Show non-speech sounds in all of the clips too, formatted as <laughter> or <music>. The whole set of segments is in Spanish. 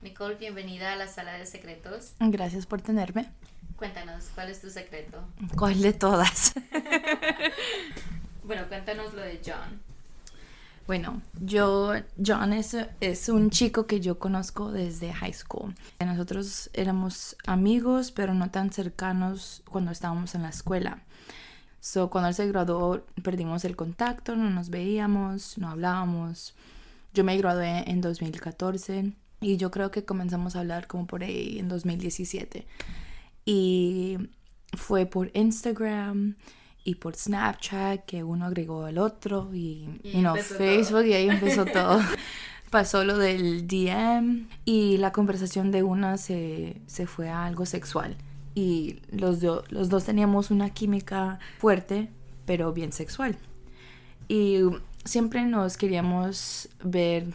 Nicole, bienvenida a la sala de secretos. Gracias por tenerme. Cuéntanos, ¿cuál es tu secreto? ¿Cuál de todas? <laughs> bueno, cuéntanos lo de John. Bueno, yo, John es, un chico que yo conozco desde high school. Nosotros éramos amigos, pero no tan cercanos cuando estábamos en la escuela. So, cuando él se graduó, perdimos el contacto, no nos veíamos, no hablábamos. Yo me gradué en 2014 y yo creo que comenzamos a hablar como por ahí en 2017. Y fue por Instagram y por Snapchat que uno agregó al otro y, y no, Facebook y ahí empezó <laughs> todo. Pasó lo del DM y la conversación de una se, se fue a algo sexual. Y los, los dos teníamos una química fuerte, pero bien sexual. Y siempre nos queríamos ver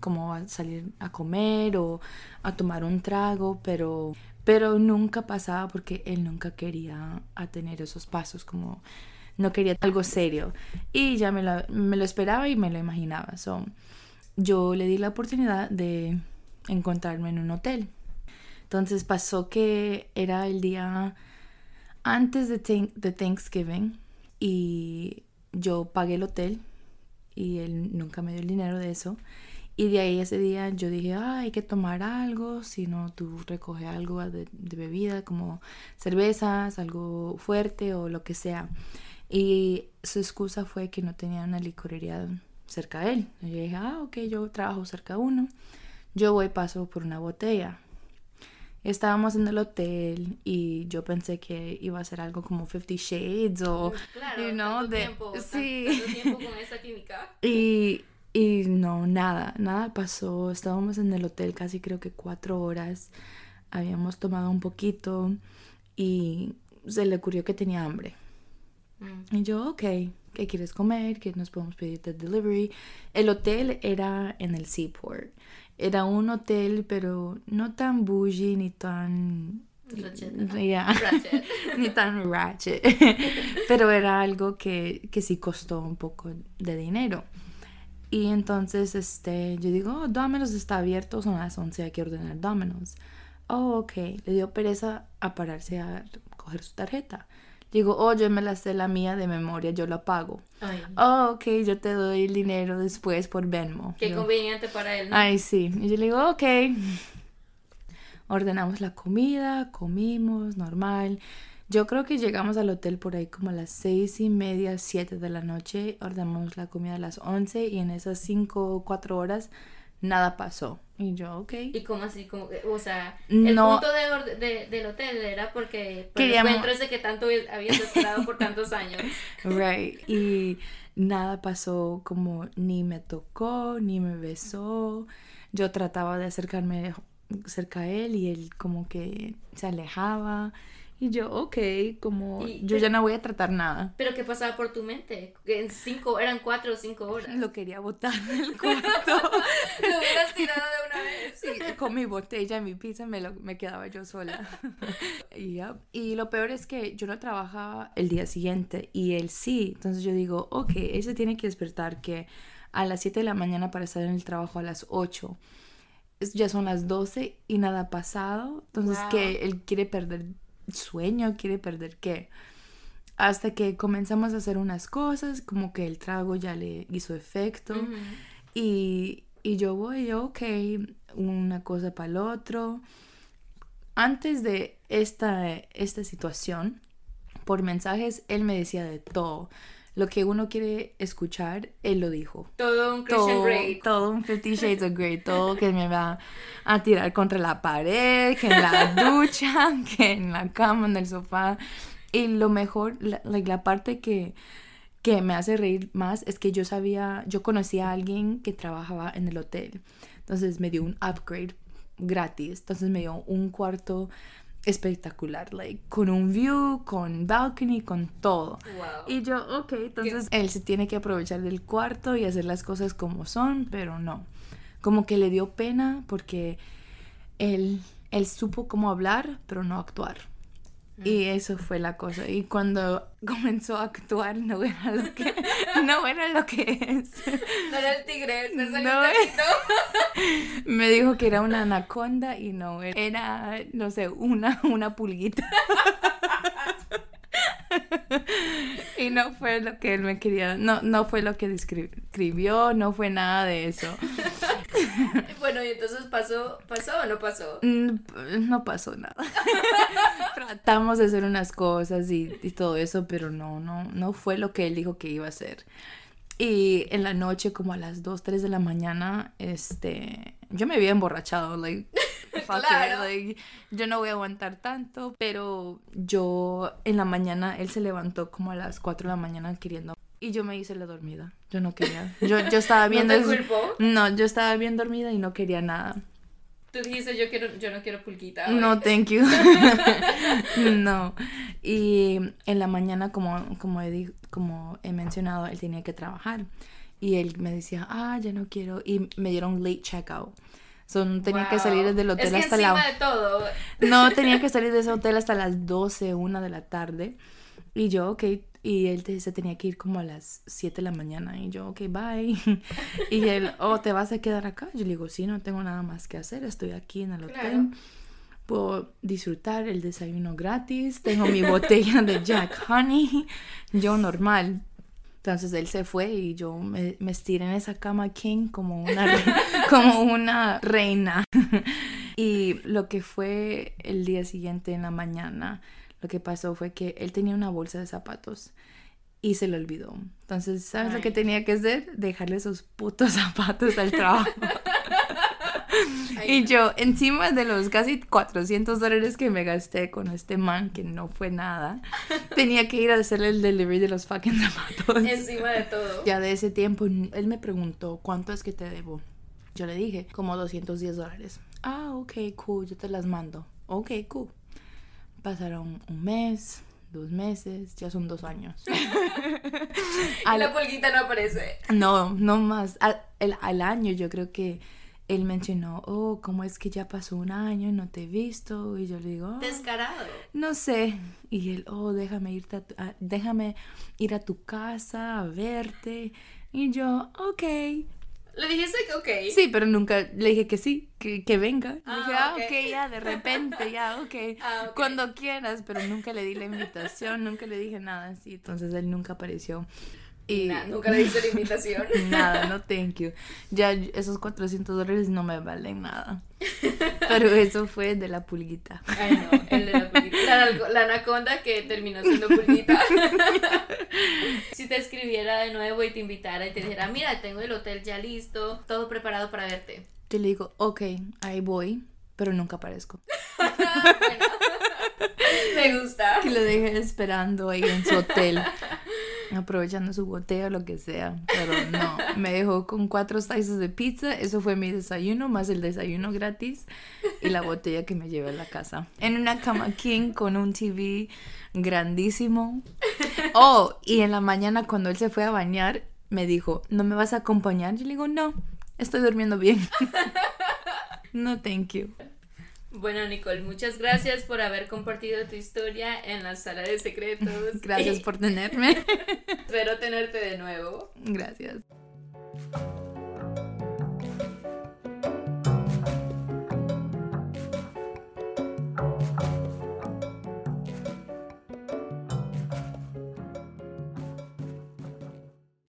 como salir a comer o a tomar un trago, pero, pero nunca pasaba porque él nunca quería a tener esos pasos, como no quería algo serio. Y ya me lo, me lo esperaba y me lo imaginaba. So, yo le di la oportunidad de encontrarme en un hotel. Entonces pasó que era el día antes de, de Thanksgiving y yo pagué el hotel y él nunca me dio el dinero de eso. Y de ahí ese día yo dije, ah, hay que tomar algo, si no tú recoges algo de, bebida como cervezas, algo fuerte o lo que sea. Y su excusa fue que no tenía una licorería cerca de él. Y yo dije, ah, ok, yo trabajo cerca de uno, yo voy paso por una botella. Estábamos en el hotel y yo pensé que iba a ser algo como Fifty Shades o, claro, you know, de, tiempo, sí. tiempo con esa <laughs> química. Y y no, nada, nada pasó. Estábamos en el hotel casi creo que cuatro horas. Habíamos tomado un poquito y se le ocurrió que tenía hambre. Mm. Y yo, ok, ¿qué quieres comer? ¿Qué nos podemos pedir de delivery? El hotel era en el Seaport. Era un hotel, pero no tan bougie ni tan <laughs> ni tan ratchet. <laughs> pero era algo que, que sí costó un poco de dinero. Y entonces este, yo digo, oh, Domino's está abierto, son las 11, hay que ordenar Domino's. Oh, ok. Le dio pereza a pararse a coger su tarjeta. Digo, oh, yo me la sé la mía de memoria, yo la pago. Oh, ok, yo te doy el dinero después por Venmo. Qué conveniente para él. Ay, sí. Y yo le digo, ok. Ordenamos la comida, comimos, normal. Yo creo que llegamos al hotel por ahí como a las seis y media, siete de la noche. Ordenamos la comida a las once y en esas cinco o cuatro horas nada pasó. Y yo, ok. ¿Y cómo así? o sea, el punto de, del hotel era porque por Queríamos... de que tanto habías esperado por tantos años. <laughs> Right. Y nada pasó como ni me tocó, ni me besó. Yo trataba de acercarme cerca a él y él como que se alejaba. Y yo, ok, como yo ya no voy a tratar nada. Pero ¿qué pasaba por tu mente? En cinco, eran cuatro o cinco horas. Lo quería botar del <laughs> cuarto. lo hubieras tirado de una vez. Sí, con mi botella y mi pizza me, lo, me quedaba yo sola. <laughs> y, y lo peor es que yo no trabajaba el día siguiente y él sí. Entonces yo digo, ok, él se tiene que despertar que a las 7 de la mañana para estar en el trabajo a las 8 ya son las 12 y nada ha pasado. Entonces que él quiere perder sueño, quiere perder qué. Hasta que comenzamos a hacer unas cosas, como que el trago ya le hizo efecto. y, y, yo voy, yo, ok, una cosa para el otro. Antes de esta, esta situación, por mensajes, él me decía de todo lo que uno quiere escuchar, él lo dijo. Todo un Christian todo, Grey. Todo un Fifty Shades of Grey. Todo que me va a tirar contra la pared, que en la <laughs> ducha, que en la cama, en el sofá. Y lo mejor, la, la parte que, que me hace reír más es que yo sabía, yo conocía a alguien que trabajaba en el hotel. Entonces me dio un upgrade gratis. Entonces me dio un cuarto espectacular, like, con un view, con balcony, con todo. Y yo, ok, entonces él se tiene que aprovechar del cuarto y hacer las cosas como son, pero no. Como que le dio pena porque él, él supo cómo hablar, pero no actuar. Y eso fue la cosa. Y cuando <laughs> comenzó a actuar, no era lo que, <laughs> no era lo que es. No era el tigre, no, no <laughs> Me dijo que era una anaconda y no, era, no sé, una, una pulguita. y no fue lo que él me quería, no, no fue lo que describió, no fue nada de eso. <laughs> bueno, y entonces pasó, pasó o no pasó? Mm, no pasó nada. <laughs> Tratamos de hacer unas cosas y, todo eso, pero no, no, no fue lo que él dijo que iba a hacer. Y en la noche, como a las 2, 3 de la mañana, este, yo me había emborrachado, like, <laughs> claro. yo no voy a aguantar tanto, pero yo en la mañana, él se levantó como a las 4 de la mañana queriendo y yo me hice la dormida. Yo no quería. Yo, yo <laughs> estaba viendo. ¿No te No, yo estaba bien dormida y no quería nada. Tú dijiste, yo, quiero, yo no quiero pulquita. No, thank you. <laughs> no. Y en la mañana, como, como, he, como he mencionado, él tenía que trabajar. Y él me decía, ah, ya no quiero. Y me dieron late checkout. So, no tenía que salir del hotel hasta la... de todo. No, tenía que <laughs> salir de ese hotel hasta las 12, 1 de la tarde. Y yo, ok, y él se tenía que ir como a las 7 de la mañana. Y yo, ok, bye. <laughs> y él, oh, ¿te vas a quedar acá? Yo le digo, sí, no tengo nada más que hacer. Estoy aquí en el hotel. Puedo disfrutar el desayuno gratis. Tengo mi <laughs> botella de Jack Honey. Yo normal. Entonces él se fue y yo me, me estiré en esa cama king como una, <laughs> como una reina. y lo que fue el día siguiente en la mañana lo que pasó fue que él tenía una bolsa de zapatos y se lo olvidó. Entonces, ¿sabes lo que tenía que hacer? Dejarle esos putos <laughs> zapatos al trabajo. y yo, encima de los casi 400 dólares que me gasté con este man, que no fue nada, <laughs> tenía que ir a hacerle el delivery de los fucking zapatos. Encima de todo. Ya de ese tiempo, él me preguntó, ¿cuánto es que te debo? Yo le dije, como 210 dólares. Ah, ok, cool, yo te las mando. Ok, cool. Pasaron un mes, dos meses, ya son dos años. <laughs> la pulguita no aparece. No, no más. Al, año yo creo que él mencionó, oh, ¿cómo es que ya pasó un año y no te he visto? Y yo le digo, oh, descarado. No sé. Y él, oh, déjame, irte déjame ir a tu casa a verte. Y yo, ok. Le dijiste que ok. Sí, pero nunca le dije que sí, que, que venga. Le dije, ah, ah ok, ya, de repente, ya, okay. <laughs> ah, ok. Cuando quieras, pero nunca le di la invitación, nunca le dije nada así. Entonces él nunca apareció. Y <laughs> nunca le hice la invitación. nada, no thank you. Ya esos 400 dólares no me valen nada. Pero eso fue de la pulguita. Ay, no, el de la pulguita. La, anaconda que terminó siendo pulguita. <laughs> si te escribiera de nuevo y te invitara y te dijera, mira, tengo el hotel ya listo, todo preparado para verte. Te le digo, ok, ahí voy, pero nunca aparezco. <laughs> me gusta. Que lo deje esperando ahí en su hotel aprovechando su botella o lo que sea, pero no, <laughs> me dejó con cuatro slices de pizza, eso fue mi desayuno, más el desayuno gratis y la botella que me llevé a la casa. En una cama king con un TV grandísimo. Oh, y en la mañana cuando él se fue a bañar, me dijo, ¿no me vas a acompañar? Yo le digo, no, estoy durmiendo bien. <laughs> no, thank you. Bueno, Nicole, muchas gracias por haber compartido tu historia en la sala de secretos. <laughs> Gracias por tenerme. Espero tenerte de nuevo. Gracias.